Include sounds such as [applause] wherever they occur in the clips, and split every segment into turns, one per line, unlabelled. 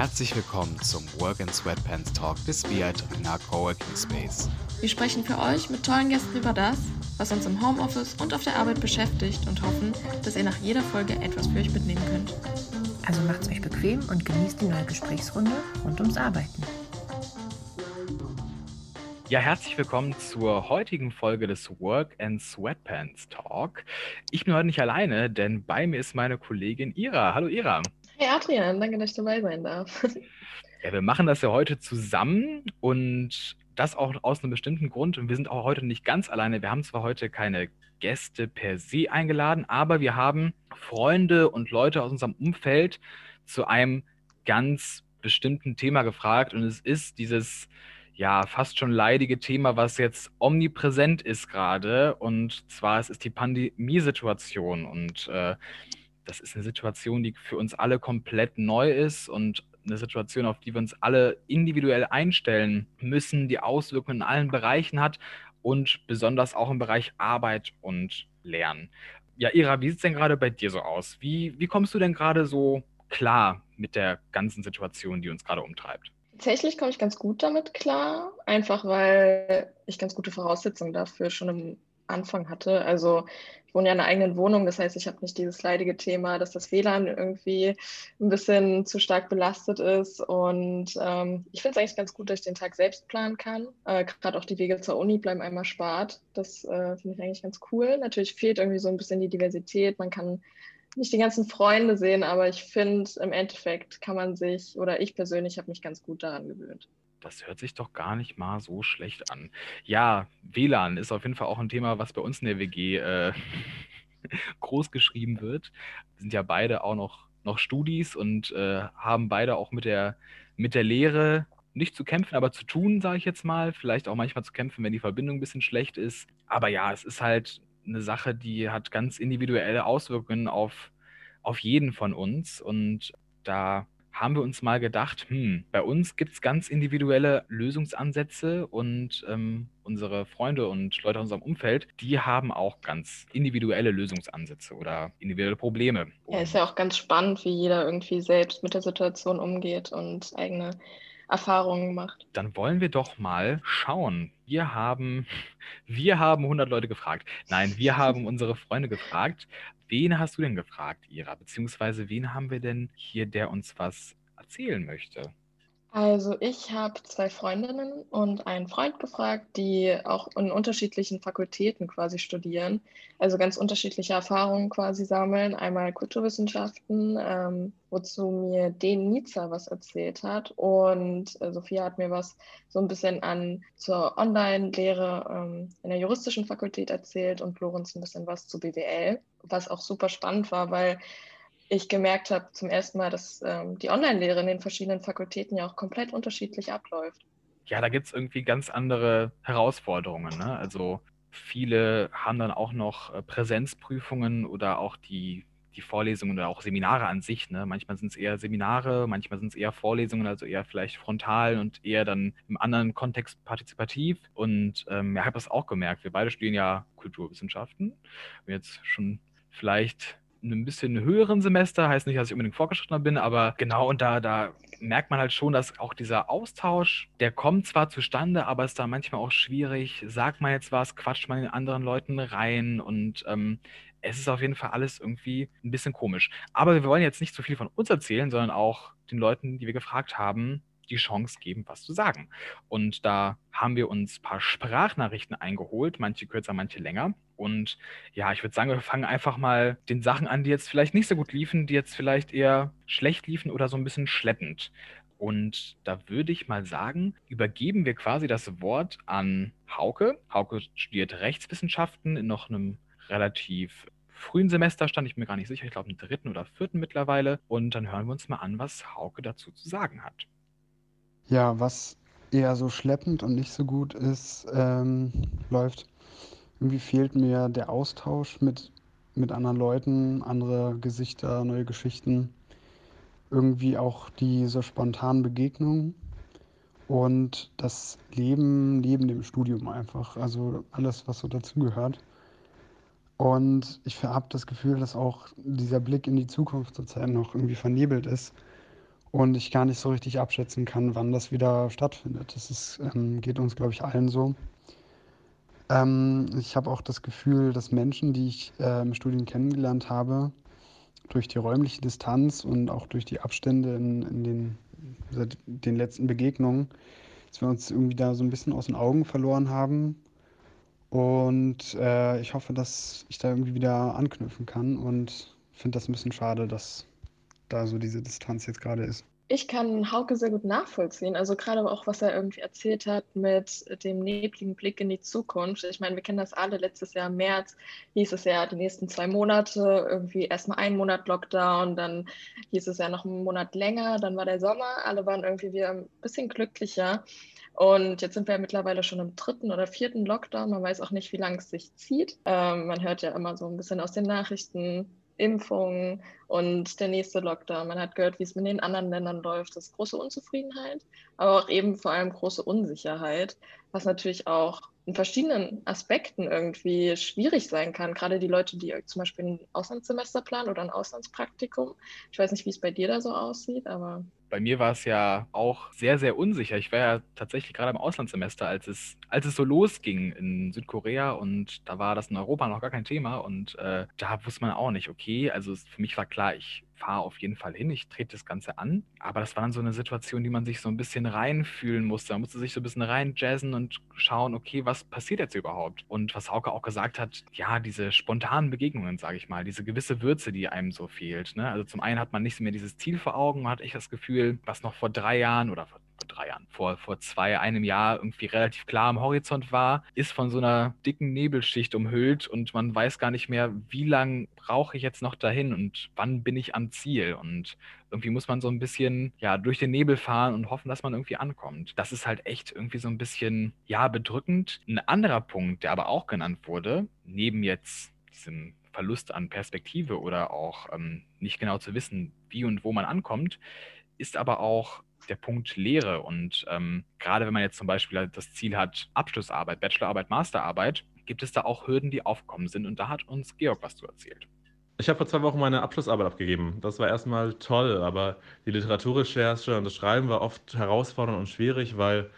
Herzlich willkommen zum Work and Sweatpants Talk des BI Trainer Coworking Space.
Wir sprechen für euch mit tollen Gästen über das, was uns im Homeoffice und auf der Arbeit beschäftigt und hoffen, dass ihr nach jeder Folge etwas für euch mitnehmen könnt.
Also macht's euch bequem und genießt die neue Gesprächsrunde rund ums Arbeiten.
Ja, herzlich willkommen zur heutigen Folge des Work and Sweatpants Talk. Ich bin heute nicht alleine, denn bei mir ist meine Kollegin Ira. Hallo Ira.
Hey Adrian, danke, dass ich dabei sein darf.
Ja, wir machen das ja heute zusammen und das auch aus einem bestimmten Grund. Und wir sind auch heute nicht ganz alleine. Wir haben zwar heute keine Gäste per se eingeladen, aber wir haben Freunde und Leute aus unserem Umfeld zu einem ganz bestimmten Thema gefragt. Und es ist dieses ja, fast schon leidige Thema, was jetzt omnipräsent ist gerade. Und zwar es ist die Pandemiesituation. Und äh, das ist eine Situation, die für uns alle komplett neu ist und eine Situation, auf die wir uns alle individuell einstellen müssen, die Auswirkungen in allen Bereichen hat und besonders auch im Bereich Arbeit und Lernen. Ja, Ira, wie sieht es denn gerade bei dir so aus? Wie, wie kommst du denn gerade so klar mit der ganzen Situation, die uns gerade umtreibt?
Tatsächlich komme ich ganz gut damit klar, einfach weil ich ganz gute Voraussetzungen dafür schon am Anfang hatte. Also ich wohne ja in einer eigenen Wohnung, das heißt, ich habe nicht dieses leidige Thema, dass das WLAN irgendwie ein bisschen zu stark belastet ist. Und ähm, ich finde es eigentlich ganz gut, dass ich den Tag selbst planen kann. Äh, Gerade auch die Wege zur Uni bleiben einmal spart. Das äh, finde ich eigentlich ganz cool. Natürlich fehlt irgendwie so ein bisschen die Diversität. Man kann nicht die ganzen Freunde sehen, aber ich finde, im Endeffekt kann man sich, oder ich persönlich habe mich ganz gut daran gewöhnt.
Das hört sich doch gar nicht mal so schlecht an. Ja, WLAN ist auf jeden Fall auch ein Thema, was bei uns in der WG äh, [laughs] groß geschrieben wird. Wir sind ja beide auch noch, noch Studis und äh, haben beide auch mit der, mit der Lehre nicht zu kämpfen, aber zu tun, sage ich jetzt mal. Vielleicht auch manchmal zu kämpfen, wenn die Verbindung ein bisschen schlecht ist. Aber ja, es ist halt eine Sache, die hat ganz individuelle Auswirkungen auf, auf jeden von uns. Und da haben wir uns mal gedacht, hm, bei uns gibt es ganz individuelle Lösungsansätze und ähm, unsere Freunde und Leute aus unserem Umfeld, die haben auch ganz individuelle Lösungsansätze oder individuelle Probleme.
Ja, ist ja auch ganz spannend, wie jeder irgendwie selbst mit der Situation umgeht und eigene Erfahrungen macht.
Dann wollen wir doch mal schauen. Wir haben, [laughs] wir haben 100 Leute gefragt. Nein, wir haben unsere Freunde gefragt. Wen hast du denn gefragt, Ira? Beziehungsweise wen haben wir denn hier, der uns was erzählen möchte?
Also ich habe zwei Freundinnen und einen Freund gefragt, die auch in unterschiedlichen Fakultäten quasi studieren, also ganz unterschiedliche Erfahrungen quasi sammeln. Einmal Kulturwissenschaften, ähm, wozu mir Den Nizza was erzählt hat und äh, Sophia hat mir was so ein bisschen an zur Online-Lehre ähm, in der juristischen Fakultät erzählt und Lorenz ein bisschen was zu BWL, was auch super spannend war, weil ich gemerkt habe zum ersten Mal, dass ähm, die Online-Lehre in den verschiedenen Fakultäten ja auch komplett unterschiedlich abläuft.
Ja, da gibt es irgendwie ganz andere Herausforderungen. Ne? Also viele haben dann auch noch äh, Präsenzprüfungen oder auch die, die Vorlesungen oder auch Seminare an sich. Ne? Manchmal sind es eher Seminare, manchmal sind es eher Vorlesungen, also eher vielleicht frontal und eher dann im anderen Kontext partizipativ. Und ähm, ich habe das auch gemerkt. Wir beide studieren ja Kulturwissenschaften. Jetzt schon vielleicht einem bisschen höheren Semester, heißt nicht, dass ich unbedingt fortgeschrittener bin, aber genau, und da, da merkt man halt schon, dass auch dieser Austausch, der kommt zwar zustande, aber ist da manchmal auch schwierig. Sagt man jetzt was, quatscht man den anderen Leuten rein und ähm, es ist auf jeden Fall alles irgendwie ein bisschen komisch. Aber wir wollen jetzt nicht zu viel von uns erzählen, sondern auch den Leuten, die wir gefragt haben, die Chance geben, was zu sagen. Und da haben wir uns ein paar Sprachnachrichten eingeholt, manche kürzer, manche länger. Und ja, ich würde sagen, wir fangen einfach mal den Sachen an, die jetzt vielleicht nicht so gut liefen, die jetzt vielleicht eher schlecht liefen oder so ein bisschen schleppend. Und da würde ich mal sagen, übergeben wir quasi das Wort an Hauke. Hauke studiert Rechtswissenschaften in noch einem relativ frühen Semester stand ich mir gar nicht sicher, ich glaube im dritten oder vierten mittlerweile. Und dann hören wir uns mal an, was Hauke dazu zu sagen hat.
Ja, was eher so schleppend und nicht so gut ist, ähm, läuft, irgendwie fehlt mir der Austausch mit, mit anderen Leuten, andere Gesichter, neue Geschichten. Irgendwie auch diese spontanen Begegnungen und das Leben neben dem Studium einfach. Also alles, was so dazugehört. Und ich habe das Gefühl, dass auch dieser Blick in die Zukunft zurzeit noch irgendwie vernebelt ist. und ich gar nicht so richtig abschätzen kann, wann das wieder stattfindet. Das ist, ähm, geht uns, glaube ich, allen so. Ähm, ich habe auch das Gefühl, dass Menschen, die ich äh, im Studium kennengelernt habe, durch die räumliche Distanz und auch durch die Abstände in, in den, den letzten Begegnungen, dass wir uns irgendwie da so ein bisschen aus den Augen verloren haben. Und äh, ich hoffe, dass ich da irgendwie wieder anknüpfen kann und finde das ein bisschen schade, dass da so diese Distanz jetzt gerade ist.
Ich kann Hauke sehr gut nachvollziehen. Also gerade auch, was er irgendwie erzählt hat mit dem nebligen Blick in die Zukunft. Ich meine, wir kennen das alle. Letztes Jahr im März hieß es ja die nächsten zwei Monate, irgendwie erstmal einen Monat Lockdown, dann hieß es ja noch einen Monat länger, dann war der Sommer, alle waren irgendwie wieder ein bisschen glücklicher. Und jetzt sind wir ja mittlerweile schon im dritten oder vierten Lockdown. Man weiß auch nicht, wie lange es sich zieht. Ähm, man hört ja immer so ein bisschen aus den Nachrichten, Impfungen und der nächste Lockdown. Man hat gehört, wie es mit den anderen Ländern läuft. Das ist große Unzufriedenheit, aber auch eben vor allem große Unsicherheit, was natürlich auch in verschiedenen Aspekten irgendwie schwierig sein kann. Gerade die Leute, die zum Beispiel ein Auslandssemester planen oder ein Auslandspraktikum. Ich weiß nicht, wie es bei dir da so aussieht, aber
bei mir war es ja auch sehr, sehr unsicher. Ich war ja tatsächlich gerade im Auslandssemester, als es, als es so losging in Südkorea und da war das in Europa noch gar kein Thema und äh, da wusste man auch nicht, okay, also für mich war klar, ich fahre auf jeden Fall hin, ich trete das Ganze an. Aber das war dann so eine Situation, die man sich so ein bisschen reinfühlen musste. Man musste sich so ein bisschen reinjazzen und schauen, okay, was passiert jetzt überhaupt? Und was Hauke auch gesagt hat, ja, diese spontanen Begegnungen, sage ich mal, diese gewisse Würze, die einem so fehlt. Ne? Also zum einen hat man nicht mehr dieses Ziel vor Augen, man hat echt das Gefühl, was noch vor drei Jahren oder vor vor drei Jahren, vor, vor zwei, einem Jahr irgendwie relativ klar am Horizont war, ist von so einer dicken Nebelschicht umhüllt und man weiß gar nicht mehr, wie lange brauche ich jetzt noch dahin und wann bin ich am Ziel. Und irgendwie muss man so ein bisschen ja durch den Nebel fahren und hoffen, dass man irgendwie ankommt. Das ist halt echt irgendwie so ein bisschen ja bedrückend. Ein anderer Punkt, der aber auch genannt wurde, neben jetzt diesem Verlust an Perspektive oder auch ähm, nicht genau zu wissen, wie und wo man ankommt, ist aber auch der Punkt Lehre. Und ähm, gerade wenn man jetzt zum Beispiel das Ziel hat, Abschlussarbeit, Bachelorarbeit, Masterarbeit, gibt es da auch Hürden, die aufgekommen sind. Und da hat uns Georg was zu erzählt.
Ich habe vor zwei Wochen meine Abschlussarbeit abgegeben. Das war erstmal toll, aber die Literaturrecherche und das Schreiben war oft herausfordernd und schwierig, weil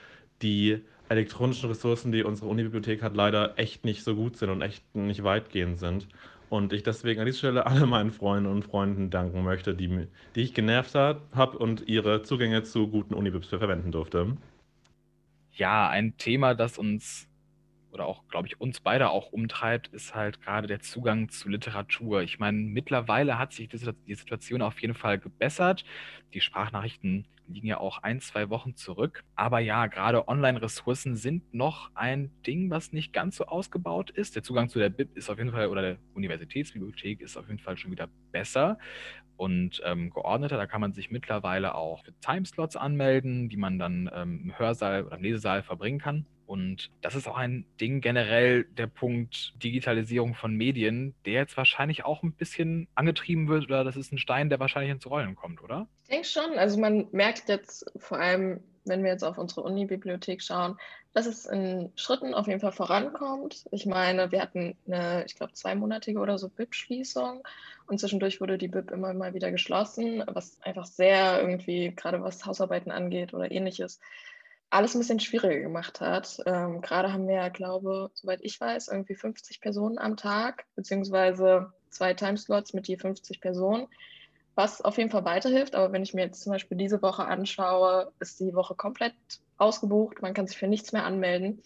die elektronischen Ressourcen, die unsere Unibibliothek hat, leider echt nicht so gut sind und echt nicht weitgehend sind. Und ich deswegen an dieser Stelle alle meinen Freunden und Freunden danken möchte, die, die ich genervt habe und ihre Zugänge zu guten Unibibs verwenden durfte.
Ja, ein Thema, das uns oder auch, glaube ich, uns beide auch umtreibt, ist halt gerade der Zugang zu Literatur. Ich meine, mittlerweile hat sich die Situation auf jeden Fall gebessert. Die Sprachnachrichten liegen ja auch ein, zwei Wochen zurück. Aber ja, gerade Online-Ressourcen sind noch ein Ding, was nicht ganz so ausgebaut ist. Der Zugang zu der BIP ist auf jeden Fall, oder der Universitätsbibliothek ist auf jeden Fall schon wieder besser und ähm, geordneter. Da kann man sich mittlerweile auch für Timeslots anmelden, die man dann ähm, im Hörsaal oder im Lesesaal verbringen kann. Und das ist auch ein Ding generell, der Punkt Digitalisierung von Medien, der jetzt wahrscheinlich auch ein bisschen angetrieben wird oder das ist ein Stein, der wahrscheinlich ins Rollen kommt, oder?
Ich denke schon. Also man merkt jetzt vor allem, wenn wir jetzt auf unsere Uni-Bibliothek schauen, dass es in Schritten auf jeden Fall vorankommt. Ich meine, wir hatten eine, ich glaube, zweimonatige oder so BIP-Schließung und zwischendurch wurde die BIP immer mal wieder geschlossen, was einfach sehr irgendwie, gerade was Hausarbeiten angeht oder ähnliches, alles ein bisschen schwieriger gemacht hat. Ähm, gerade haben wir ja, glaube, soweit ich weiß, irgendwie 50 Personen am Tag, beziehungsweise zwei Timeslots mit je 50 Personen, was auf jeden Fall weiterhilft. Aber wenn ich mir jetzt zum Beispiel diese Woche anschaue, ist die Woche komplett ausgebucht. Man kann sich für nichts mehr anmelden,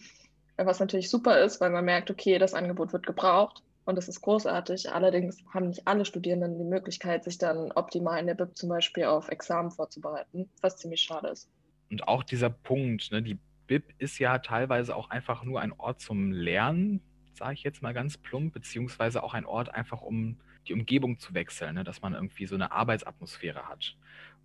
was natürlich super ist, weil man merkt, okay, das Angebot wird gebraucht. Und das ist großartig. Allerdings haben nicht alle Studierenden die Möglichkeit, sich dann optimal in der BIP zum Beispiel auf Examen vorzubereiten, was ziemlich schade ist.
Und auch dieser Punkt, ne, die Bib ist ja teilweise auch einfach nur ein Ort zum Lernen, sage ich jetzt mal ganz plump, beziehungsweise auch ein Ort einfach, um die Umgebung zu wechseln, ne, dass man irgendwie so eine Arbeitsatmosphäre hat.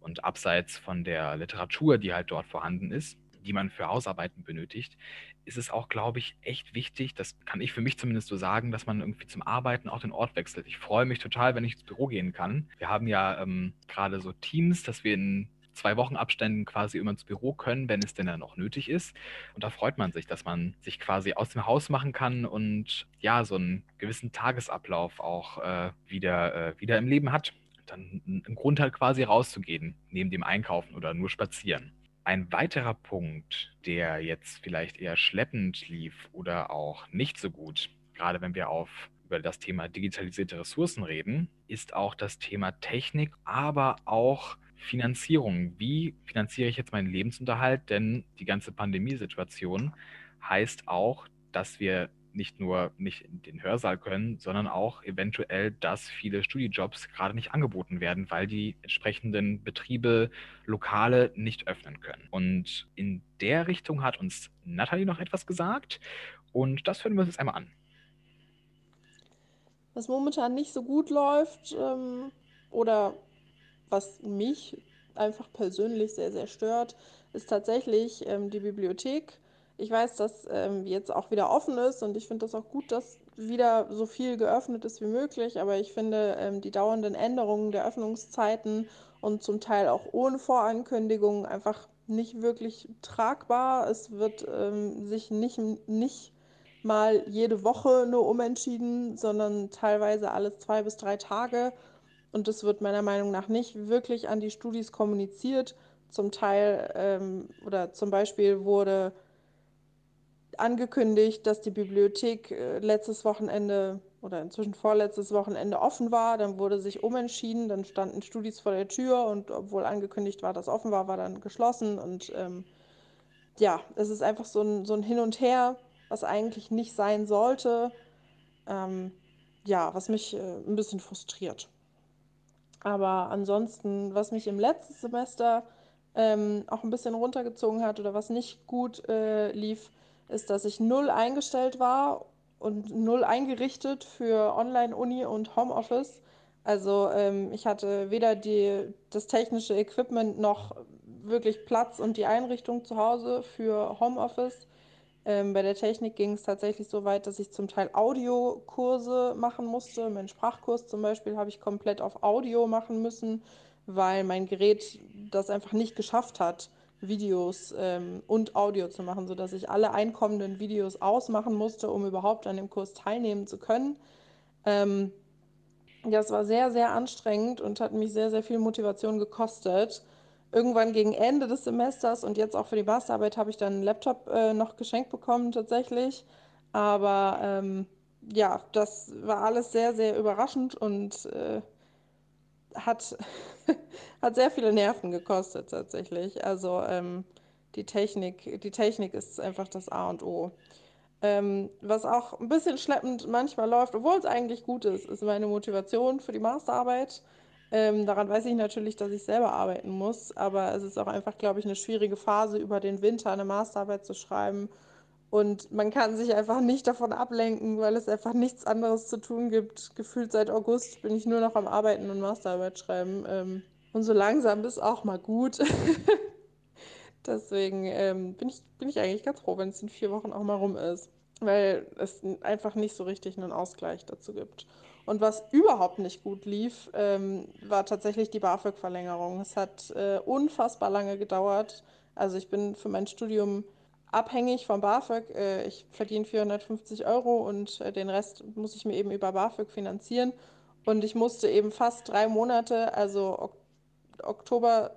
Und abseits von der Literatur, die halt dort vorhanden ist, die man für Hausarbeiten benötigt, ist es auch, glaube ich, echt wichtig, das kann ich für mich zumindest so sagen, dass man irgendwie zum Arbeiten auch den Ort wechselt. Ich freue mich total, wenn ich ins Büro gehen kann. Wir haben ja ähm, gerade so Teams, dass wir in zwei Wochen Abständen quasi immer ins Büro können, wenn es denn dann noch nötig ist. Und da freut man sich, dass man sich quasi aus dem Haus machen kann und ja, so einen gewissen Tagesablauf auch äh, wieder, äh, wieder im Leben hat. dann einen Grund hat, quasi rauszugehen, neben dem Einkaufen oder nur spazieren. Ein weiterer Punkt, der jetzt vielleicht eher schleppend lief oder auch nicht so gut, gerade wenn wir auf über das Thema digitalisierte Ressourcen reden, ist auch das Thema Technik, aber auch Finanzierung. Wie finanziere ich jetzt meinen Lebensunterhalt? Denn die ganze Pandemiesituation heißt auch, dass wir nicht nur nicht in den Hörsaal können, sondern auch eventuell, dass viele Studijobs gerade nicht angeboten werden, weil die entsprechenden Betriebe, Lokale nicht öffnen können. Und in der Richtung hat uns Nathalie noch etwas gesagt und das hören wir uns jetzt einmal an.
Was momentan nicht so gut läuft ähm, oder was mich einfach persönlich sehr, sehr stört, ist tatsächlich ähm, die Bibliothek ich weiß, dass ähm, jetzt auch wieder offen ist und ich finde das auch gut, dass wieder so viel geöffnet ist wie möglich. Aber ich finde ähm, die dauernden Änderungen der Öffnungszeiten und zum Teil auch ohne Vorankündigung einfach nicht wirklich tragbar. Es wird ähm, sich nicht, nicht mal jede Woche nur umentschieden, sondern teilweise alle zwei bis drei Tage. Und das wird meiner Meinung nach nicht wirklich an die Studis kommuniziert. Zum Teil ähm, oder zum Beispiel wurde angekündigt, dass die Bibliothek äh, letztes Wochenende oder inzwischen vorletztes Wochenende offen war. Dann wurde sich umentschieden, dann standen Studis vor der Tür und obwohl angekündigt war, dass offen war, war dann geschlossen. Und ähm, ja, es ist einfach so ein, so ein Hin und Her, was eigentlich nicht sein sollte. Ähm, ja, was mich äh, ein bisschen frustriert. Aber ansonsten, was mich im letzten Semester ähm, auch ein bisschen runtergezogen hat oder was nicht gut äh, lief, ist, dass ich null eingestellt war und null eingerichtet für Online-Uni und Homeoffice. Also ähm, ich hatte weder die, das technische Equipment noch wirklich Platz und die Einrichtung zu Hause für Homeoffice. Ähm, bei der Technik ging es tatsächlich so weit, dass ich zum Teil Audiokurse machen musste. Mein Sprachkurs zum Beispiel habe ich komplett auf Audio machen müssen, weil mein Gerät das einfach nicht geschafft hat. Videos ähm, und Audio zu machen, sodass ich alle einkommenden Videos ausmachen musste, um überhaupt an dem Kurs teilnehmen zu können. Ähm, das war sehr, sehr anstrengend und hat mich sehr, sehr viel Motivation gekostet. Irgendwann gegen Ende des Semesters und jetzt auch für die Masterarbeit habe ich dann einen Laptop äh, noch geschenkt bekommen tatsächlich. Aber ähm, ja, das war alles sehr, sehr überraschend und äh, hat, [laughs] hat sehr viele Nerven gekostet tatsächlich. Also ähm, die Technik, die Technik ist einfach das A und O. Ähm, was auch ein bisschen schleppend manchmal läuft, obwohl es eigentlich gut ist, ist meine Motivation für die Masterarbeit. Ähm, daran weiß ich natürlich, dass ich selber arbeiten muss, aber es ist auch einfach, glaube ich, eine schwierige Phase, über den Winter eine Masterarbeit zu schreiben und man kann sich einfach nicht davon ablenken, weil es einfach nichts anderes zu tun gibt. Gefühlt seit August bin ich nur noch am Arbeiten und Masterarbeit schreiben. Ähm, und so langsam ist auch mal gut. [laughs] Deswegen ähm, bin, ich, bin ich eigentlich ganz froh, wenn es in vier Wochen auch mal rum ist. Weil es einfach nicht so richtig einen Ausgleich dazu gibt. Und was überhaupt nicht gut lief, ähm, war tatsächlich die BAföG-Verlängerung. Es hat äh, unfassbar lange gedauert. Also ich bin für mein Studium abhängig vom BAföG. Äh, ich verdiene 450 Euro und äh, den Rest muss ich mir eben über BAföG finanzieren. Und ich musste eben fast drei Monate, also Oktober,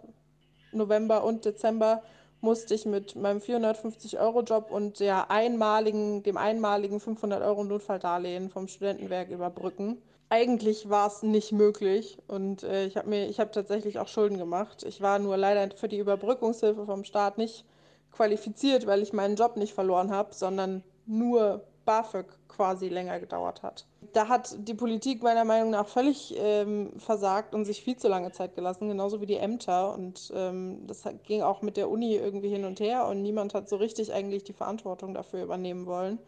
November und Dezember, musste ich mit meinem 450-Euro-Job und der einmaligen, dem einmaligen 500-Euro-Notfalldarlehen vom Studentenwerk überbrücken. Eigentlich war es nicht möglich und äh, ich habe mir, ich habe tatsächlich auch Schulden gemacht. Ich war nur leider für die Überbrückungshilfe vom Staat nicht qualifiziert, weil ich meinen Job nicht verloren habe, sondern nur BAföG quasi länger gedauert hat. Da hat die Politik meiner Meinung nach völlig ähm, versagt und sich viel zu lange Zeit gelassen, genauso wie die Ämter. Und ähm, das ging auch mit der Uni irgendwie hin und her und niemand hat so richtig eigentlich die Verantwortung dafür übernehmen wollen.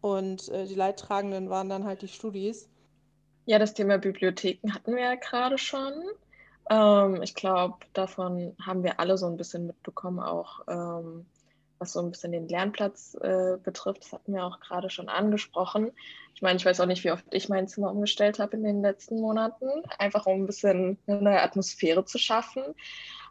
Und äh, die Leidtragenden waren dann halt die Studis.
Ja, das Thema Bibliotheken hatten wir ja gerade schon. Ähm, ich glaube, davon haben wir alle so ein bisschen mitbekommen, auch ähm, was so ein bisschen den Lernplatz äh, betrifft. Das hatten wir auch gerade schon angesprochen. Ich meine, ich weiß auch nicht, wie oft ich mein Zimmer umgestellt habe in den letzten Monaten, einfach um ein bisschen eine neue Atmosphäre zu schaffen.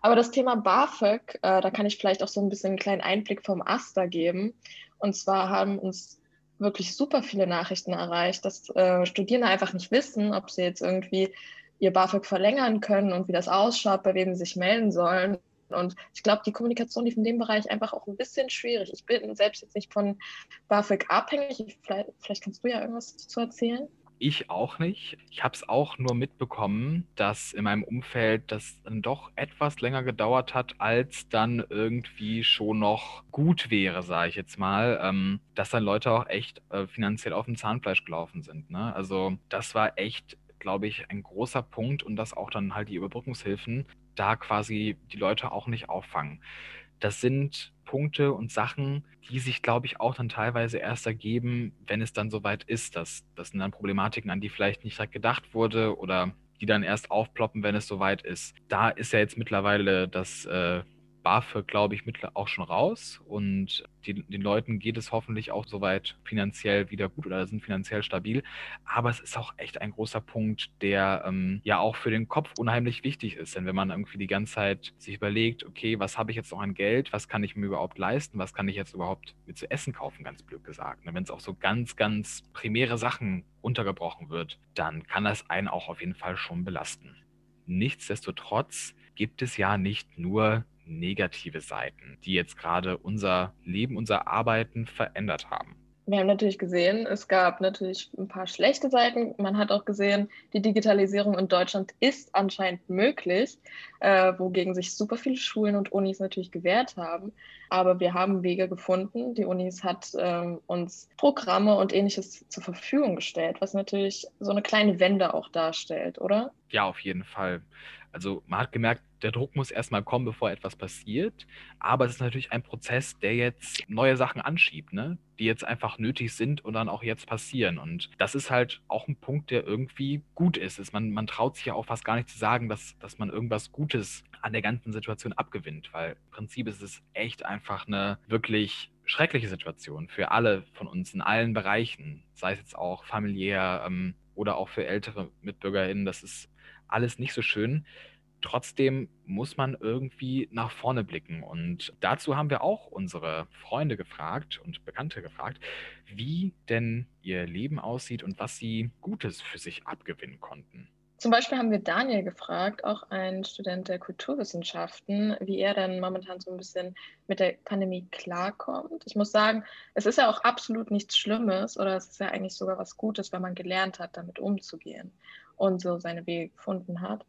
Aber das Thema BAföG, äh, da kann ich vielleicht auch so ein bisschen einen kleinen Einblick vom Aster geben. Und zwar haben uns wirklich super viele Nachrichten erreicht, dass äh, Studierende einfach nicht wissen, ob sie jetzt irgendwie ihr BAföG verlängern können und wie das ausschaut, bei wem sie sich melden sollen. Und ich glaube, die Kommunikation lief in dem Bereich einfach auch ein bisschen schwierig. Ich bin selbst jetzt nicht von BAföG abhängig. Vielleicht, vielleicht kannst du ja irgendwas dazu erzählen.
Ich auch nicht. Ich habe es auch nur mitbekommen, dass in meinem Umfeld das dann doch etwas länger gedauert hat, als dann irgendwie schon noch gut wäre, sage ich jetzt mal, ähm, dass dann Leute auch echt äh, finanziell auf dem Zahnfleisch gelaufen sind. Ne? Also das war echt, glaube ich, ein großer Punkt und dass auch dann halt die Überbrückungshilfen da quasi die Leute auch nicht auffangen. Das sind Punkte und Sachen, die sich, glaube ich, auch dann teilweise erst ergeben, wenn es dann soweit ist. Dass, das sind dann Problematiken, an die vielleicht nicht direkt gedacht wurde oder die dann erst aufploppen, wenn es soweit ist. Da ist ja jetzt mittlerweile das äh, BAföG, glaube ich, auch schon raus und die, den Leuten geht es hoffentlich auch soweit finanziell wieder gut oder sind finanziell stabil. Aber es ist auch echt ein großer Punkt, der ähm, ja auch für den Kopf unheimlich wichtig ist. Denn wenn man irgendwie die ganze Zeit sich überlegt, okay, was habe ich jetzt noch an Geld, was kann ich mir überhaupt leisten, was kann ich jetzt überhaupt mir zu essen kaufen, ganz blöd gesagt. Ne? Wenn es auch so ganz, ganz primäre Sachen untergebrochen wird, dann kann das einen auch auf jeden Fall schon belasten. Nichtsdestotrotz gibt es ja nicht nur negative Seiten, die jetzt gerade unser Leben, unser Arbeiten verändert haben?
Wir haben natürlich gesehen, es gab natürlich ein paar schlechte Seiten. Man hat auch gesehen, die Digitalisierung in Deutschland ist anscheinend möglich, äh, wogegen sich super viele Schulen und Unis natürlich gewehrt haben. Aber wir haben Wege gefunden. Die Unis hat ähm, uns Programme und ähnliches zur Verfügung gestellt, was natürlich so eine kleine Wende auch darstellt, oder?
Ja, auf jeden Fall. Also man hat gemerkt, der Druck muss erstmal kommen, bevor etwas passiert. Aber es ist natürlich ein Prozess, der jetzt neue Sachen anschiebt, ne? die jetzt einfach nötig sind und dann auch jetzt passieren. Und das ist halt auch ein Punkt, der irgendwie gut ist. ist man, man traut sich ja auch fast gar nicht zu sagen, dass, dass man irgendwas Gutes an der ganzen Situation abgewinnt, weil im Prinzip ist es echt einfach eine wirklich schreckliche Situation für alle von uns in allen Bereichen, sei es jetzt auch familiär ähm, oder auch für ältere MitbürgerInnen. Das ist alles nicht so schön. Trotzdem muss man irgendwie nach vorne blicken. Und dazu haben wir auch unsere Freunde gefragt und Bekannte gefragt, wie denn ihr Leben aussieht und was sie Gutes für sich abgewinnen konnten.
Zum Beispiel haben wir Daniel gefragt, auch ein Student der Kulturwissenschaften, wie er denn momentan so ein bisschen mit der Pandemie klarkommt. Ich muss sagen, es ist ja auch absolut nichts Schlimmes oder es ist ja eigentlich sogar was Gutes, wenn man gelernt hat, damit umzugehen und so seine Wege gefunden hat.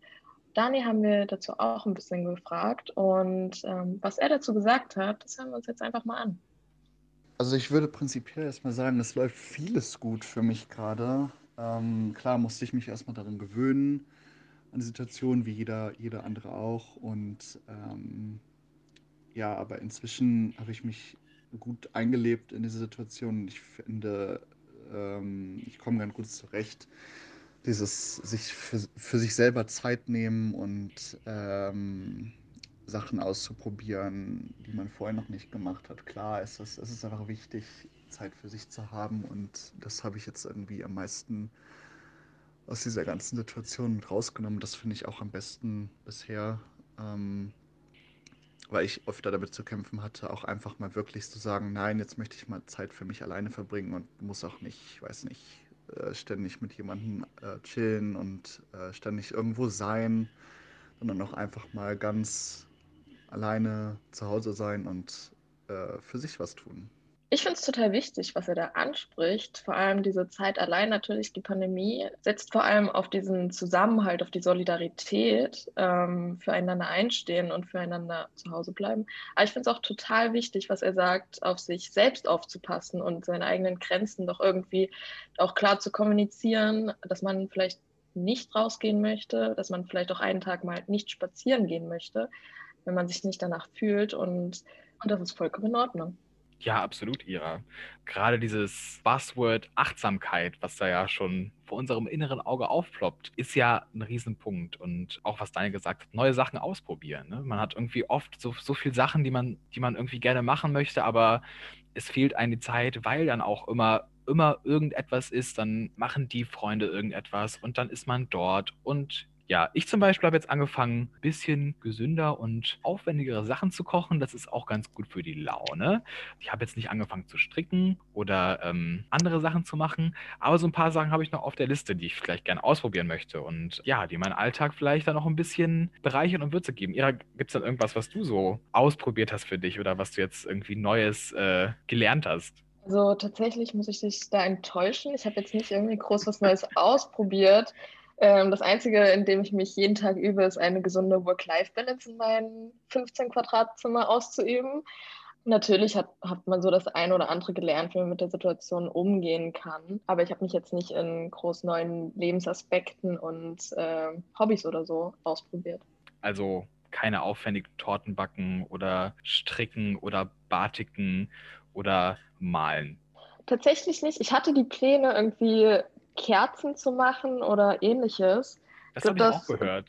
Dani haben wir dazu auch ein bisschen gefragt und ähm, was er dazu gesagt hat, das hören wir uns jetzt einfach mal an.
Also ich würde prinzipiell erstmal sagen, es läuft vieles gut für mich gerade. Ähm, klar musste ich mich erstmal daran gewöhnen, an die Situation, wie jeder, jeder andere auch. Und ähm, ja, aber inzwischen habe ich mich gut eingelebt in diese Situation. Ich finde, ähm, ich komme ganz gut zurecht dieses sich für, für sich selber Zeit nehmen und ähm, Sachen auszuprobieren, die man vorher noch nicht gemacht hat. Klar ist es, es ist einfach wichtig, Zeit für sich zu haben und das habe ich jetzt irgendwie am meisten aus dieser ganzen Situation rausgenommen. Das finde ich auch am besten bisher, ähm, weil ich öfter damit zu kämpfen hatte, auch einfach mal wirklich zu sagen, nein, jetzt möchte ich mal Zeit für mich alleine verbringen und muss auch nicht, ich weiß nicht, äh, ständig mit jemandem äh, chillen und äh, ständig irgendwo sein, sondern auch einfach mal ganz alleine zu Hause sein und äh, für sich was tun.
Ich finde es total wichtig, was er da anspricht. Vor allem diese Zeit allein natürlich, die Pandemie setzt vor allem auf diesen Zusammenhalt, auf die Solidarität, ähm, füreinander einstehen und füreinander zu Hause bleiben. Aber ich finde es auch total wichtig, was er sagt, auf sich selbst aufzupassen und seine eigenen Grenzen doch irgendwie auch klar zu kommunizieren, dass man vielleicht nicht rausgehen möchte, dass man vielleicht auch einen Tag mal nicht spazieren gehen möchte, wenn man sich nicht danach fühlt. Und, und das ist vollkommen in Ordnung.
Ja, absolut, Ira. Gerade dieses Buzzword Achtsamkeit, was da ja schon vor unserem inneren Auge aufploppt, ist ja ein Riesenpunkt. Und auch was Daniel gesagt hat, neue Sachen ausprobieren. Ne? Man hat irgendwie oft so, so viele Sachen, die man, die man irgendwie gerne machen möchte, aber es fehlt eine Zeit, weil dann auch immer immer irgendetwas ist, dann machen die Freunde irgendetwas und dann ist man dort und Ja, ich zum Beispiel habe jetzt angefangen, ein bisschen gesünder und aufwendigere Sachen zu kochen. Das ist auch ganz gut für die Laune. Ich habe jetzt nicht angefangen zu stricken oder ähm, andere Sachen zu machen, aber so ein paar Sachen habe ich noch auf der Liste, die ich vielleicht gerne ausprobieren möchte und ja, die meinen Alltag vielleicht dann noch ein bisschen bereichern und Würze geben. Ira, gibt es dann irgendwas, was du so ausprobiert hast für dich oder was du jetzt irgendwie Neues äh, gelernt hast?
Also tatsächlich muss ich dich da enttäuschen. Ich habe jetzt nicht irgendwie groß was Neues ausprobiert. Ähm, das Einzige, in dem ich mich jeden Tag übe, ist eine gesunde Work-Life-Balance in meinem 15 Quadratzimmer auszuüben. Natürlich hat, hat man so das eine oder andere gelernt, wie man mit der Situation umgehen kann. Aber ich habe mich jetzt nicht in groß neuen Lebensaspekten und äh, Hobbys oder so ausprobiert.
Also keine aufwendigen Torten backen oder stricken oder batiken oder malen.
Tatsächlich nicht. Ich hatte die Pläne, irgendwie Kerzen zu machen oder ähnliches.
Das habe ich auch gehört.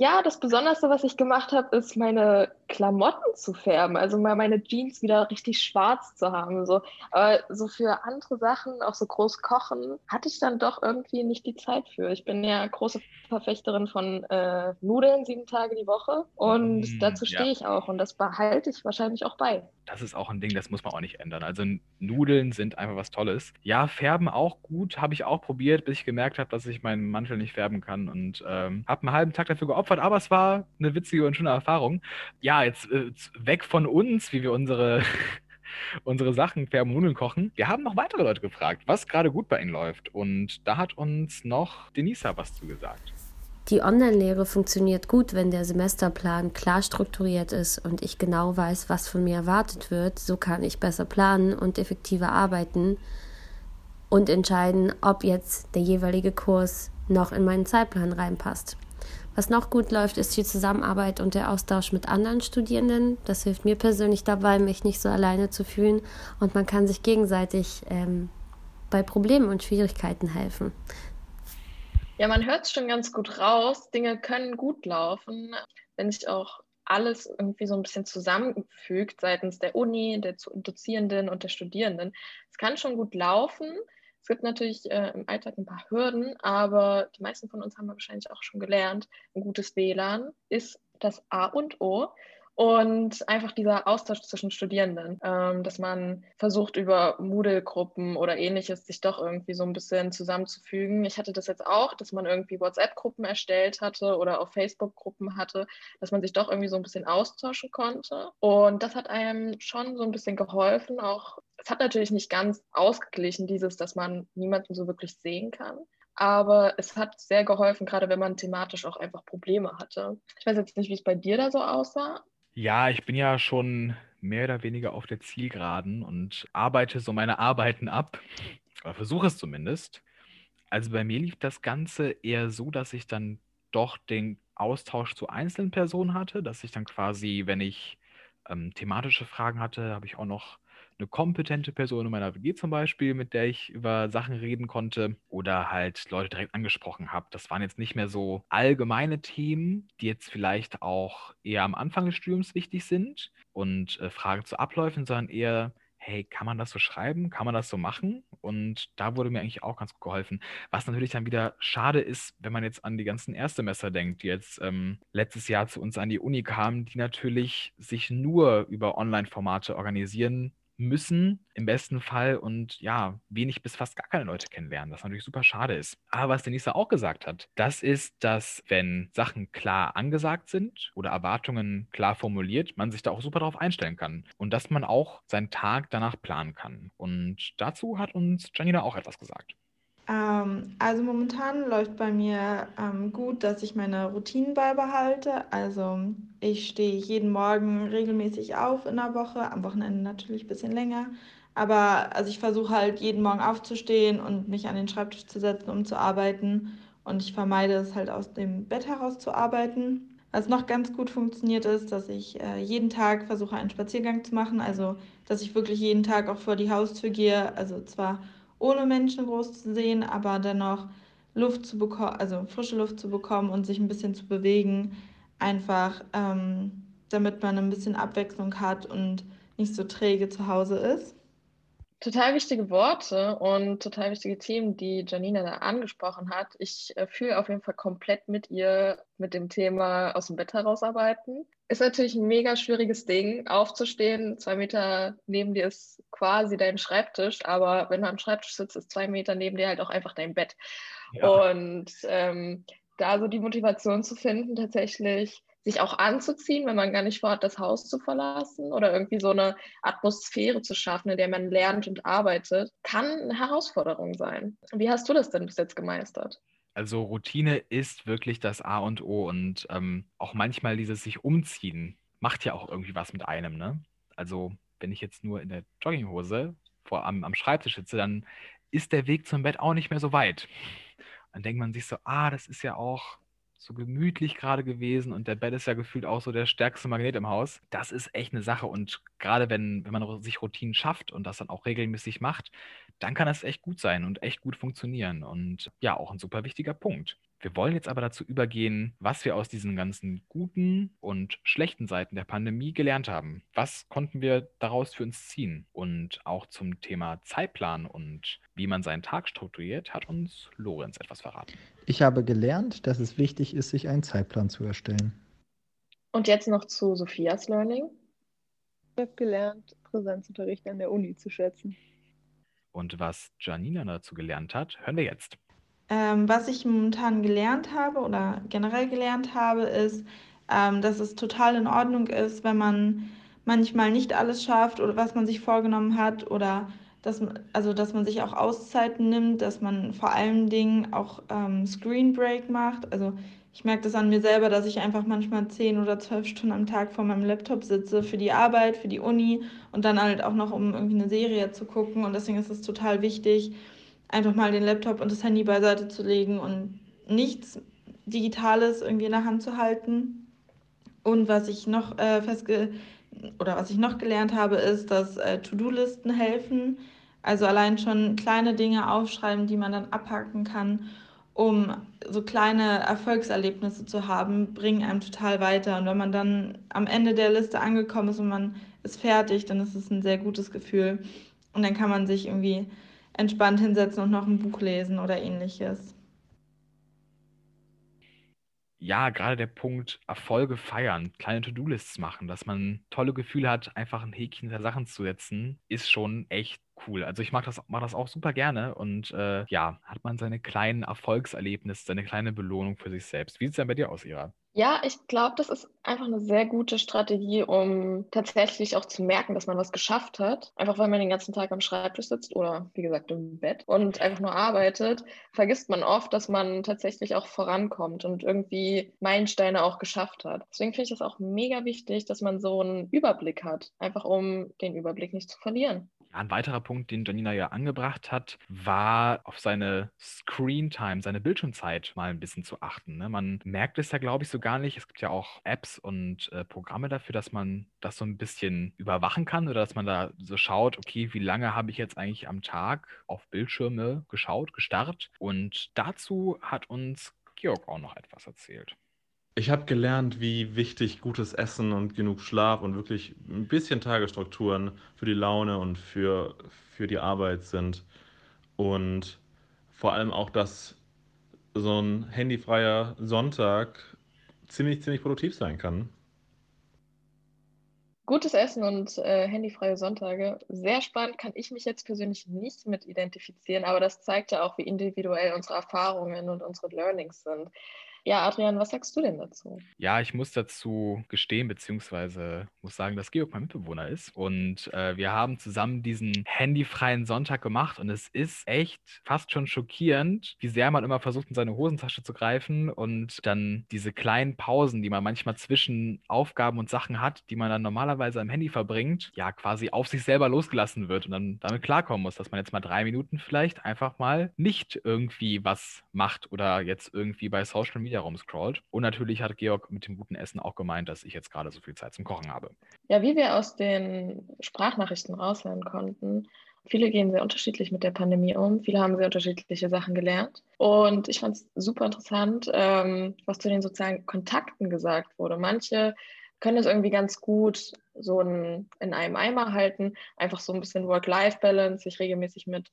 Ja, das Besonderste, was ich gemacht habe, ist meine Klamotten zu färben. Also mal meine Jeans wieder richtig schwarz zu haben. So. Aber so für andere Sachen, auch so groß kochen, hatte ich dann doch irgendwie nicht die Zeit für. Ich bin ja große Verfechterin von äh, Nudeln sieben Tage die Woche und mm, dazu stehe ja. ich auch und das behalte ich wahrscheinlich auch bei.
Das ist auch ein Ding, das muss man auch nicht ändern. Also Nudeln sind einfach was Tolles. Ja, färben auch gut, habe ich auch probiert, bis ich gemerkt habe, dass ich meinen Mantel nicht färben kann und ähm, habe einen halben Tag dafür geopfert, aber es war eine witzige und schöne Erfahrung. Ja, jetzt äh, weg von uns, wie wir unsere [laughs] unsere Sachen Nudeln kochen. Wir haben noch weitere Leute gefragt, was gerade gut bei ihnen läuft. Und da hat uns noch Denisa was zugesagt.
Die Online-Lehre funktioniert gut, wenn der Semesterplan klar strukturiert ist und ich genau weiß, was von mir erwartet wird. So kann ich besser planen und effektiver arbeiten und entscheiden, ob jetzt der jeweilige Kurs noch in meinen Zeitplan reinpasst. Was noch gut läuft, ist die Zusammenarbeit und der Austausch mit anderen Studierenden. Das hilft mir persönlich dabei, mich nicht so alleine zu fühlen und man kann sich gegenseitig ähm, bei Problemen und Schwierigkeiten helfen.
Ja, man hört es schon ganz gut raus. Dinge können gut laufen, wenn sich auch alles irgendwie so ein bisschen zusammenfügt seitens der Uni, der Dozierenden und der Studierenden. Es kann schon gut laufen. Es gibt natürlich äh, im Alltag ein paar Hürden, aber die meisten von uns haben wahrscheinlich auch schon gelernt, ein gutes WLAN ist das A und O und einfach dieser Austausch zwischen Studierenden, ähm, dass man versucht über Moodle-Gruppen oder ähnliches sich doch irgendwie so ein bisschen zusammenzufügen. Ich hatte das jetzt auch, dass man irgendwie WhatsApp-Gruppen erstellt hatte oder auf Facebook-Gruppen hatte, dass man sich doch irgendwie so ein bisschen austauschen konnte. Und das hat einem schon so ein bisschen geholfen. Auch es hat natürlich nicht ganz ausgeglichen, dieses, dass man niemanden so wirklich sehen kann aber es hat sehr geholfen, gerade wenn man thematisch auch einfach Probleme hatte. Ich weiß jetzt nicht, wie es bei dir da so aussah,
ja, ich bin ja schon mehr oder weniger auf der Zielgeraden und arbeite so meine Arbeiten ab, oder versuche es zumindest. Also bei mir lief das Ganze eher so, dass ich dann doch den Austausch zu einzelnen Personen hatte, dass ich dann quasi, wenn ich ähm, thematische Fragen hatte, habe ich auch noch eine kompetente Person in meiner WG zum Beispiel, mit der ich über Sachen reden konnte oder halt Leute direkt angesprochen habe. Das waren jetzt nicht mehr so allgemeine Themen, die jetzt vielleicht auch eher am Anfang des Studiums wichtig sind und äh, Fragen zu Abläufen, sondern eher hey, kann man das so schreiben? Kann man das so machen? Und da wurde mir eigentlich auch ganz gut geholfen. Was natürlich dann wieder schade ist, wenn man jetzt an die ganzen Erstsemester denkt, die jetzt ähm, letztes Jahr zu uns an die Uni kamen, die natürlich sich nur über Online-Formate organisieren müssen, im besten Fall, und ja, wenig bis fast gar keine Leute kennenlernen, was natürlich super schade ist. Aber was Denise auch gesagt hat, das ist, dass wenn Sachen klar angesagt sind oder Erwartungen klar formuliert, man sich da auch super darauf einstellen kann und dass man auch seinen Tag danach planen kann. Und dazu hat uns Janina auch etwas gesagt.
Ähm, also momentan läuft bei mir ähm, gut, dass ich meine Routinen beibehalte. Also ich stehe jeden Morgen regelmäßig auf in der Woche, am Wochenende natürlich ein bisschen länger. Aber also ich versuche halt jeden Morgen aufzustehen und mich an den Schreibtisch zu setzen, um zu arbeiten. Und ich vermeide es halt aus dem Bett heraus zu arbeiten. Was noch ganz gut funktioniert ist, dass ich äh, jeden Tag versuche, einen Spaziergang zu machen. Also, dass ich wirklich jeden Tag auch vor die Haustür gehe. Also zwar ohne Menschen groß zu sehen, aber dennoch Luft zu bekommen, also frische Luft zu bekommen und sich ein bisschen zu bewegen, einfach ähm, damit man ein bisschen Abwechslung hat und nicht so träge zu Hause ist.
Total wichtige Worte und total wichtige Themen, die Janina da angesprochen hat. Ich äh, fühle auf jeden Fall komplett mit ihr mit dem Thema aus dem Bett herausarbeiten. Ist natürlich ein mega schwieriges Ding, aufzustehen. Zwei Meter neben dir ist quasi dein Schreibtisch, aber wenn du am Schreibtisch sitzt, ist zwei Meter neben dir halt auch einfach dein Bett. Ja. Und ähm, da so die Motivation zu finden, tatsächlich sich auch anzuziehen, wenn man gar nicht vorhat, das Haus zu verlassen oder irgendwie so eine Atmosphäre zu schaffen, in der man lernt und arbeitet, kann eine Herausforderung sein. Wie hast du das denn bis jetzt gemeistert?
Also Routine ist wirklich das A und O und ähm, auch manchmal dieses sich umziehen macht ja auch irgendwie was mit einem. Ne? Also wenn ich jetzt nur in der Jogginghose vor, am, am Schreibtisch sitze, dann ist der Weg zum Bett auch nicht mehr so weit. Dann denkt man sich so, ah, das ist ja auch so gemütlich gerade gewesen und der Bett ist ja gefühlt auch so der stärkste Magnet im Haus. Das ist echt eine Sache und gerade wenn, wenn man sich Routinen schafft und das dann auch regelmäßig macht, dann kann das echt gut sein und echt gut funktionieren und ja, auch ein super wichtiger Punkt. Wir wollen jetzt aber dazu übergehen, was wir aus diesen ganzen guten und schlechten Seiten der Pandemie gelernt haben. Was konnten wir daraus für uns ziehen? Und auch zum Thema Zeitplan und wie man seinen Tag strukturiert, hat uns Lorenz etwas verraten.
Ich habe gelernt, dass es wichtig ist, sich einen Zeitplan zu erstellen.
Und jetzt noch zu Sophias Learning.
Ich habe gelernt, Präsenzunterricht an der Uni zu schätzen.
Und was Janina dazu gelernt hat, hören wir jetzt.
Ähm, was ich momentan gelernt habe oder generell gelernt habe, ist, ähm, dass es total in Ordnung ist, wenn man manchmal nicht alles schafft oder was man sich vorgenommen hat oder dass, also, dass man sich auch Auszeiten nimmt, dass man vor allen Dingen auch ähm, Screen Break macht. Also ich merke das an mir selber, dass ich einfach manchmal zehn oder zwölf Stunden am Tag vor meinem Laptop sitze für die Arbeit, für die Uni und dann halt auch noch, um irgendwie eine Serie zu gucken. Und deswegen ist es total wichtig, einfach mal den Laptop und das Handy beiseite zu legen und nichts Digitales irgendwie in der Hand zu halten. Und was ich noch äh, festge oder was ich noch gelernt habe, ist, dass äh, To-Do-Listen helfen. Also allein schon kleine Dinge aufschreiben, die man dann abhaken kann, um so kleine Erfolgserlebnisse zu haben, bringen einem total weiter. Und wenn man dann am Ende der Liste angekommen ist und man ist fertig, dann ist es ein sehr gutes Gefühl. Und dann kann man sich irgendwie entspannt hinsetzen und noch ein Buch lesen oder ähnliches.
Ja, gerade der Punkt Erfolge feiern, kleine To-Do-Lists machen, dass man tolle Gefühle hat, einfach ein Häkchen der Sachen zu setzen, ist schon echt cool. Also ich mag das, mag das auch super gerne und äh, ja, hat man seine kleinen Erfolgserlebnisse, seine kleine Belohnung für sich selbst. Wie sieht es denn bei dir aus, Ira?
Ja, ich glaube, das ist einfach eine sehr gute Strategie, um tatsächlich auch zu merken, dass man was geschafft hat. Einfach weil man den ganzen Tag am Schreibtisch sitzt oder wie gesagt im Bett und einfach nur arbeitet, vergisst man oft, dass man tatsächlich auch vorankommt und irgendwie Meilensteine auch geschafft hat. Deswegen finde ich das auch mega wichtig, dass man so einen Überblick hat, einfach um den Überblick nicht zu verlieren.
Ja, ein weiterer Punkt, den Janina ja angebracht hat, war auf seine Screen-Time, seine Bildschirmzeit mal ein bisschen zu achten. Ne? Man merkt es ja, glaube ich, so gar nicht. Es gibt ja auch Apps und äh, Programme dafür, dass man das so ein bisschen überwachen kann oder dass man da so schaut, okay, wie lange habe ich jetzt eigentlich am Tag auf Bildschirme geschaut, gestarrt? Und dazu hat uns Georg auch noch etwas erzählt.
Ich habe gelernt, wie wichtig gutes Essen und genug Schlaf und wirklich ein bisschen Tagesstrukturen für die Laune und für, für die Arbeit sind. Und vor allem auch, dass so ein handyfreier Sonntag ziemlich, ziemlich produktiv sein kann.
Gutes Essen und äh, handyfreie Sonntage. Sehr spannend, kann ich mich jetzt persönlich nicht mit identifizieren, aber das zeigt ja auch, wie individuell unsere Erfahrungen und unsere Learnings sind. Ja, Adrian, was sagst du denn dazu?
Ja, ich muss dazu gestehen, beziehungsweise muss sagen, dass Georg mein Mitbewohner ist. Und äh, wir haben zusammen diesen handyfreien Sonntag gemacht. Und es ist echt fast schon schockierend, wie sehr man immer versucht, in seine Hosentasche zu greifen und dann diese kleinen Pausen, die man manchmal zwischen Aufgaben und Sachen hat, die man dann normalerweise am Handy verbringt, ja, quasi auf sich selber losgelassen wird und dann damit klarkommen muss, dass man jetzt mal drei Minuten vielleicht einfach mal nicht irgendwie was macht oder jetzt irgendwie bei Social Media Media rumscrollt. Und natürlich hat Georg mit dem guten Essen auch gemeint, dass ich jetzt gerade so viel Zeit zum Kochen habe.
Ja, wie wir aus den Sprachnachrichten raushören konnten, Viele gehen sehr unterschiedlich mit der Pandemie um. Viele haben sehr unterschiedliche Sachen gelernt. Und ich fand es super interessant, ähm, was zu den sozialen Kontakten gesagt wurde. Manche können es irgendwie ganz gut so in, in einem Eimer halten. Einfach so ein bisschen Work-Life-Balance, sich regelmäßig mit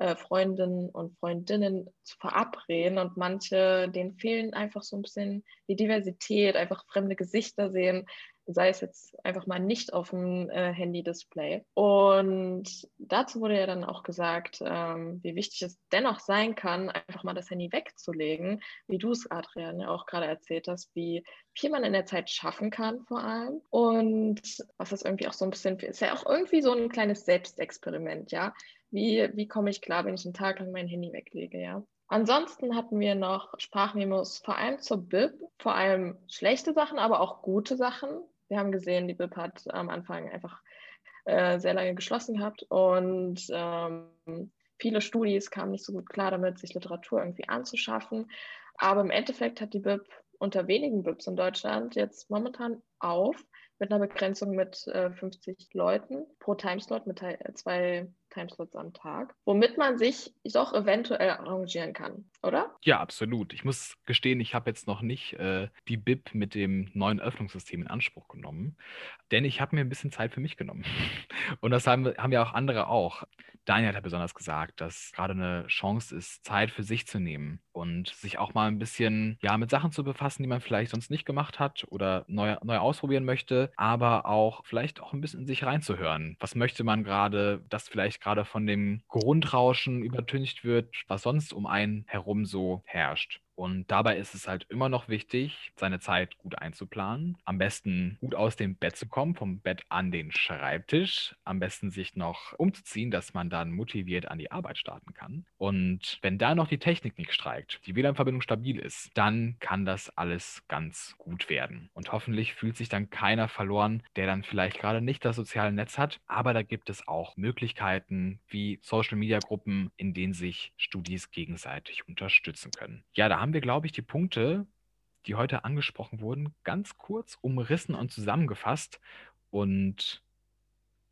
äh, Freundinnen und Freundinnen zu verabreden. Und manche, denen fehlen einfach so ein bisschen die Diversität, einfach fremde Gesichter sehen, sei es jetzt einfach mal nicht auf dem äh, Handy-Display. Und dazu wurde ja dann auch gesagt, ähm, wie wichtig es dennoch sein kann, einfach mal das Handy wegzulegen, wie du es, Adrian, ja auch gerade erzählt hast, wie viel man in der Zeit schaffen kann vor allem. Und was das irgendwie auch so ein bisschen, ist ja auch irgendwie so ein kleines Selbstexperiment, ja wie, wie komme ich klar, wenn ich einen Tag lang mein Handy weglege, ja. Ansonsten hatten wir noch Sprachmemos vor allem zur BIP, vor allem schlechte Sachen, aber auch gute Sachen. Wir haben gesehen, die BIP hat am Anfang einfach äh, sehr lange geschlossen gehabt und ähm, viele Studis kamen nicht so gut klar damit, sich Literatur irgendwie anzuschaffen. Aber im Endeffekt hat die BIP unter wenigen BIPs in Deutschland jetzt momentan auf mit einer Begrenzung mit äh, 50 Leuten pro Timeslot mit zwei Timeslots am Tag, womit man sich doch eventuell arrangieren kann, oder?
Ja, absolut. Ich muss gestehen, ich habe jetzt noch nicht äh, die BIP mit dem neuen Öffnungssystem in Anspruch genommen, denn ich habe mir ein bisschen Zeit für mich genommen. [laughs] Und das haben, haben ja auch andere auch. Daniel hat besonders gesagt, dass gerade eine Chance ist, Zeit für sich zu nehmen und sich auch mal ein bisschen ja, mit Sachen zu befassen, die man vielleicht sonst nicht gemacht hat oder neu, neu ausprobieren möchte, aber auch vielleicht auch ein bisschen in sich reinzuhören. Was möchte man gerade, dass vielleicht gerade von dem Grundrauschen übertüncht wird, was sonst um einen herum so herrscht. Und dabei ist es halt immer noch wichtig, seine Zeit gut einzuplanen. Am besten gut aus dem Bett zu kommen, vom Bett an den Schreibtisch. Am besten sich noch umzuziehen, dass man dann motiviert an die Arbeit starten kann. Und wenn da noch die Technik nicht streikt, die WLAN-Verbindung stabil ist, dann kann das alles ganz gut werden. Und hoffentlich fühlt sich dann keiner verloren, der dann vielleicht gerade nicht das soziale Netz hat. Aber da gibt es auch Möglichkeiten wie Social-Media-Gruppen, in denen sich Studis gegenseitig unterstützen können. Ja, da haben haben wir, glaube ich, die Punkte, die heute angesprochen wurden, ganz kurz umrissen und zusammengefasst. Und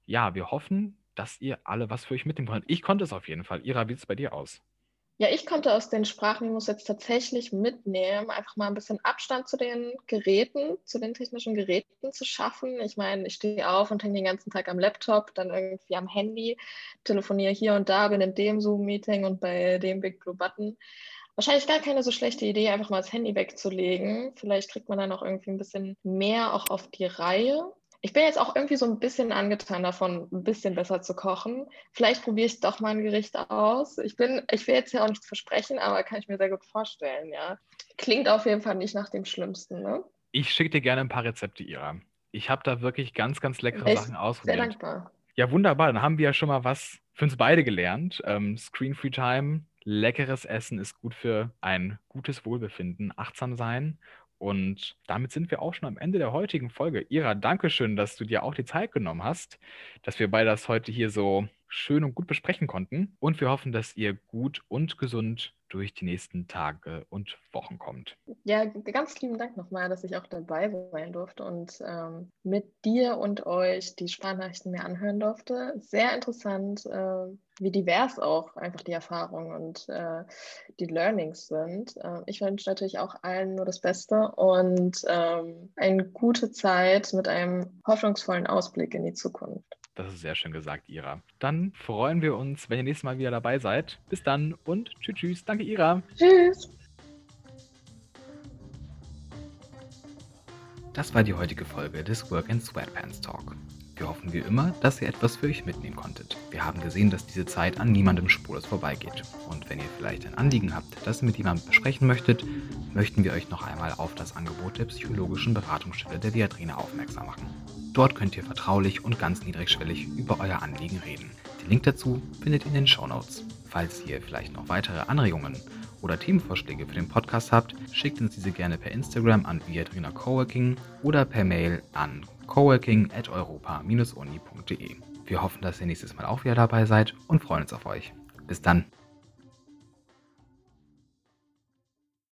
ja, wir hoffen, dass ihr alle was für euch mitnehmen könnt. Ich konnte es auf jeden Fall. Ira, wie sieht es bei dir aus?
Ja, ich konnte aus den Sprachmemos jetzt tatsächlich mitnehmen, einfach mal ein bisschen Abstand zu den Geräten, zu den technischen Geräten zu schaffen. Ich meine, ich stehe auf und hänge den ganzen Tag am Laptop, dann irgendwie am Handy, telefoniere hier und da, bin in dem Zoom-Meeting und bei dem Big Blue Button wahrscheinlich gar keine so schlechte Idee, einfach mal das Handy wegzulegen. Vielleicht kriegt man dann auch irgendwie ein bisschen mehr auch auf die Reihe. Ich bin jetzt auch irgendwie so ein bisschen angetan davon, ein bisschen besser zu kochen. Vielleicht probiere ich doch mal ein Gericht aus. Ich bin, ich will jetzt ja auch nichts versprechen, aber kann ich mir sehr gut vorstellen, ja. Klingt auf jeden Fall nicht nach dem Schlimmsten, ne?
Ich schicke dir gerne ein paar Rezepte, Ira. Ich habe da wirklich ganz, ganz leckere
ich
Sachen ausprobiert.
Sehr dankbar.
Ja, wunderbar. Dann haben wir ja schon mal was für uns beide gelernt. Ähm, Screen Free Time leckeres Essen ist gut für ein gutes Wohlbefinden, achtsam sein. Und damit sind wir auch schon am Ende der heutigen Folge. Ira, danke schön, dass du dir auch die Zeit genommen hast, dass wir beide das heute hier so schön und gut besprechen konnten. Und wir hoffen, dass ihr gut und gesund durch die nächsten Tage und Wochen kommt.
Ja, ganz lieben Dank nochmal, dass ich auch dabei sein durfte und ähm, mit dir und euch die Sprachnachrichten mir anhören durfte. Sehr interessant, äh, wie divers auch einfach die Erfahrungen und äh, die Learnings sind. Äh, ich wünsche natürlich auch allen nur das Beste und ähm, eine gute Zeit mit einem hoffnungsvollen Ausblick in die Zukunft.
Das ist sehr schön gesagt, Ira. Dann freuen wir uns, wenn ihr nächstes Mal wieder dabei seid. Bis dann und tschüss, tschüss. Danke, Ira.
Tschüss.
Das war die heutige Folge des Work in Sweatpants Talk. Wir hoffen wie immer, dass ihr etwas für euch mitnehmen konntet. Wir haben gesehen, dass diese Zeit an niemandem spurlos vorbeigeht. Und wenn ihr vielleicht ein Anliegen habt, das ihr mit jemandem besprechen möchtet, möchten wir euch noch einmal auf das Angebot der psychologischen Beratungsstelle der Viadrina aufmerksam machen. Dort könnt ihr vertraulich und ganz niedrigschwellig über euer Anliegen reden. Den Link dazu findet ihr in den Show Notes. Falls ihr vielleicht noch weitere Anregungen oder Themenvorschläge für den Podcast habt, schickt uns diese gerne per Instagram an Viadrina Coworking oder per Mail an coworking at europa-uni.de. Wir hoffen, dass ihr nächstes Mal auch wieder dabei seid und freuen uns auf euch. Bis dann.